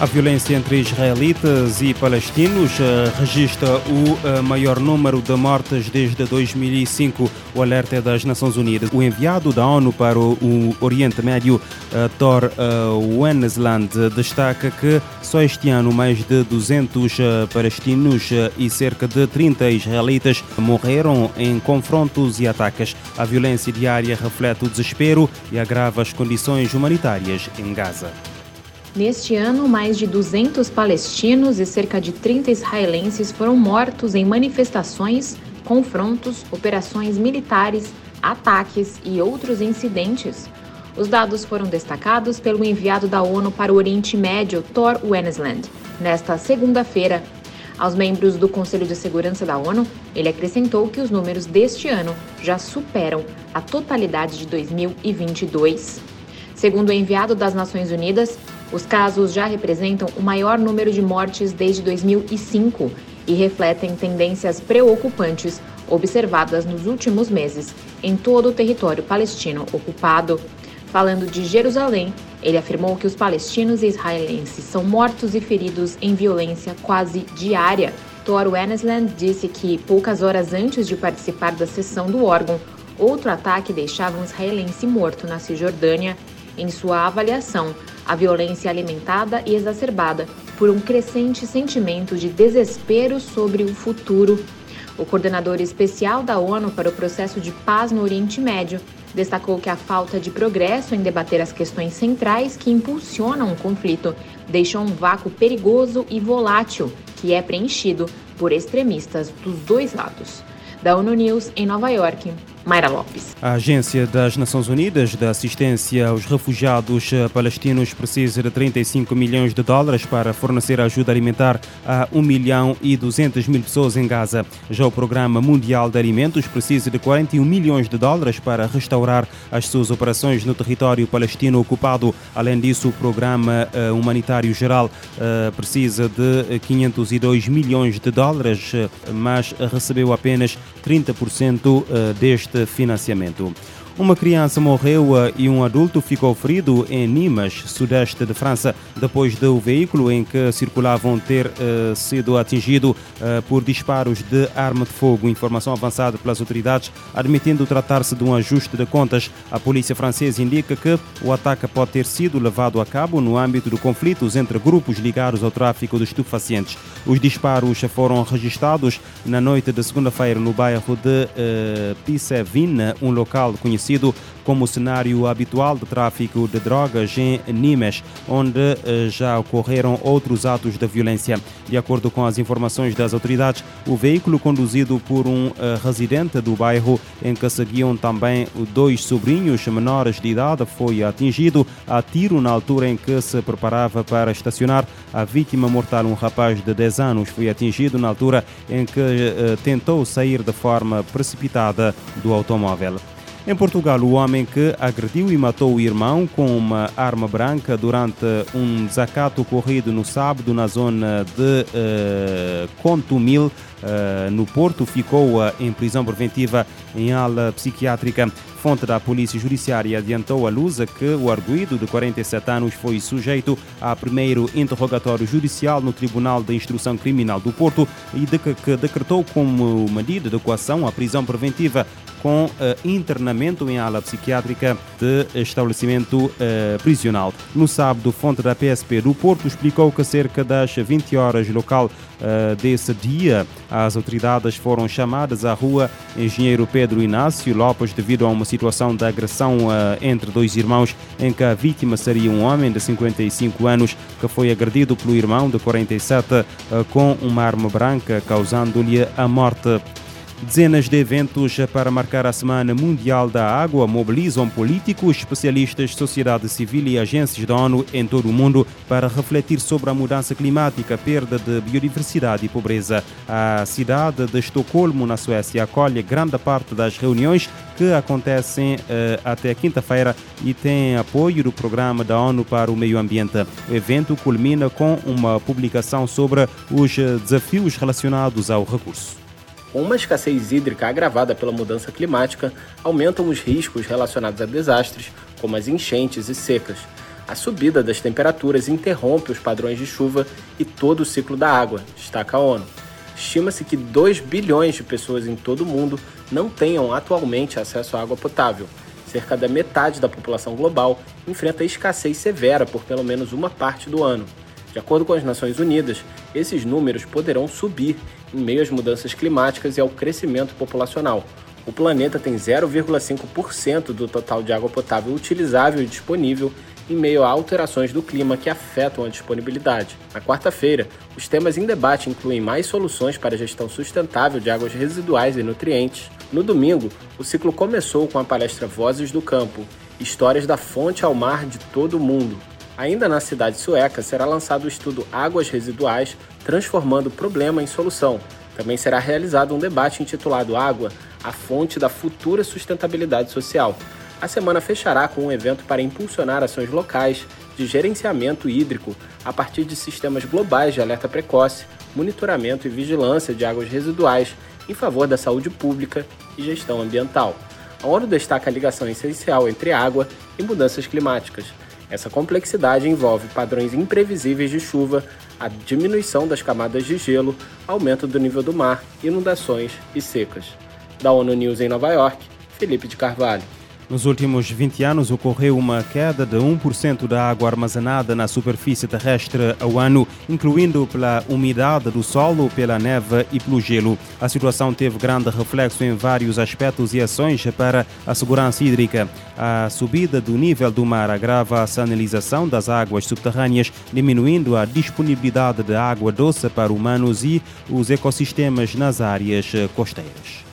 A violência entre israelitas e palestinos uh, registra o uh, maior número de mortes desde 2005. O alerta é das Nações Unidas. O enviado da ONU para o, Oriente Médio, uh, Thor Wennesland, destaca que só este ano mais de 200 palestinos e cerca de 30 israelitas morreram em confrontos e ataques. A violência diária reflete o desespero e agrava as condições humanitárias em Gaza. Neste ano, mais de 200 palestinos e cerca de 30 israelenses foram mortos em manifestações, confrontos, operações militares, ataques e outros incidentes. Os dados foram destacados pelo enviado da ONU para o Oriente Médio, Thor Wennesland, nesta segunda-feira. Aos membros do Conselho de Segurança da ONU, ele acrescentou que os números deste ano já superam a totalidade de 2022. Segundo o enviado das Nações Unidas, os casos já representam o maior número de mortes desde 2005 e refletem tendências preocupantes observadas nos últimos meses em todo o território palestino ocupado. Falando de Jerusalém, ele afirmou que os palestinos e israelenses são mortos e feridos em violência quase diária. Thor Wennesland disse que, poucas horas antes de participar da sessão do órgão, outro ataque deixava um israelense morto na Cisjordânia. Em sua avaliação, a violência alimentada e exacerbada por um crescente sentimento de desespero sobre o futuro. O coordenador especial da ONU para o processo de paz no Oriente Médio destacou que a falta de progresso em debater as questões centrais que impulsionam o conflito deixou um vácuo perigoso e volátil que é preenchido por extremistas dos dois lados. Da ONU News em Nova York, Mayra Lopes. A Agência das Nações Unidas de Assistência aos Refugiados Palestinos precisa de 35 milhões de dólares para fornecer ajuda alimentar a 1 milhão e 200 mil pessoas em Gaza. Já o Programa Mundial de Alimentos precisa de 41 milhões de dólares para restaurar as suas operações no território palestino ocupado. Além disso, o Programa eh, Humanitário Geral eh, precisa de 502 milhões de dólares, eh, mas recebeu apenas 30% deste financiamento. Uma criança morreu eh, e um adulto ficou ferido em Nimes, sudeste de França, depois do veículo em que circulavam ter uh, sido atingido uh, por disparos de arma de fogo. Informação avançada pelas autoridades, admitindo tratar-se de um ajuste de contas. A polícia francesa indica que o ataque pode ter sido levado a cabo no âmbito de conflitos entre grupos ligados ao tráfico de estupefacientes. Os disparos foram registrados na noite de segunda-feira no bairro de uh, Pissevine, um local conhecido conhecido como cenário habitual de tráfico de drogas em Nimes, onde eh, já ocorreram outros atos de violência. De acordo com as informações das autoridades, o veículo conduzido por um eh, residente do bairro, em que seguiam também dois sobrinhos menores de idade, foi atingido a tiro na altura em que se preparava para estacionar. A vítima mortal, um rapaz de 10 anos, foi atingido na altura em que eh, tentou sair de forma precipitada do automóvel. Em Portugal, o homem que agrediu e matou o irmão com uma arma branca durante um desacato ocorrido no sábado na zona de uh, Contumil, uh, no Porto, ficou em prisão preventiva em ala psiquiátrica. Fonte da Polícia Judiciária adiantou à Lusa que o arguído de 47 anos foi sujeito a primeiro interrogatório judicial no Tribunal de Instrução Criminal do Porto e de que, que decretou como medida de coação a prisão preventiva com uh, internamento em ala psiquiátrica de estabelecimento uh, prisional. No sábado, fonte da PSP do Porto explicou que cerca das 20 horas local uh, desse dia, as autoridades foram chamadas à rua Engenheiro Pedro Inácio Lopes devido a uma situação de agressão entre dois irmãos em que a vítima seria um homem de 55 anos que foi agredido pelo irmão de 47 com uma arma branca, causando-lhe a morte. Dezenas de eventos para marcar a Semana Mundial da Água mobilizam políticos, especialistas, sociedade civil e agências da ONU em todo o mundo para refletir sobre a mudança climática, perda de biodiversidade e pobreza. A cidade de Estocolmo, na Suécia, acolhe grande parte das reuniões que acontecem uh, até quinta-feira e tem apoio do Programa da ONU para o Meio Ambiente. O evento culmina com uma publicação sobre os desafios relacionados ao recurso. Uma escassez hídrica agravada pela mudança climática aumentam os riscos relacionados a desastres, como as enchentes e secas. A subida das temperaturas interrompe os padrões de chuva e todo o ciclo da água, destaca a ONU. Estima-se que 2 bilhões de pessoas em todo o mundo não tenham atualmente acesso à água potável. Cerca da metade da população global enfrenta escassez severa por pelo menos uma parte do ano. De acordo com as Nações Unidas, esses números poderão subir em meio às mudanças climáticas e ao crescimento populacional. O planeta tem 0,5% do total de água potável utilizável e disponível em meio a alterações do clima que afetam a disponibilidade. Na quarta-feira, os temas em debate incluem mais soluções para a gestão sustentável de águas residuais e nutrientes. No domingo, o ciclo começou com a palestra Vozes do Campo Histórias da Fonte ao Mar de Todo o Mundo. Ainda na cidade sueca, será lançado o estudo Águas Residuais Transformando Problema em Solução. Também será realizado um debate intitulado Água, a fonte da futura sustentabilidade social. A semana fechará com um evento para impulsionar ações locais de gerenciamento hídrico a partir de sistemas globais de alerta precoce, monitoramento e vigilância de águas residuais em favor da saúde pública e gestão ambiental. A ONU destaca a ligação essencial entre água e mudanças climáticas. Essa complexidade envolve padrões imprevisíveis de chuva, a diminuição das camadas de gelo, aumento do nível do mar, inundações e secas. Da ONU News em Nova York, Felipe de Carvalho. Nos últimos 20 anos ocorreu uma queda de 1% da água armazenada na superfície terrestre ao ano, incluindo pela umidade do solo, pela neve e pelo gelo. A situação teve grande reflexo em vários aspectos e ações para a segurança hídrica. A subida do nível do mar agrava a sanalização das águas subterrâneas, diminuindo a disponibilidade de água doce para humanos e os ecossistemas nas áreas costeiras.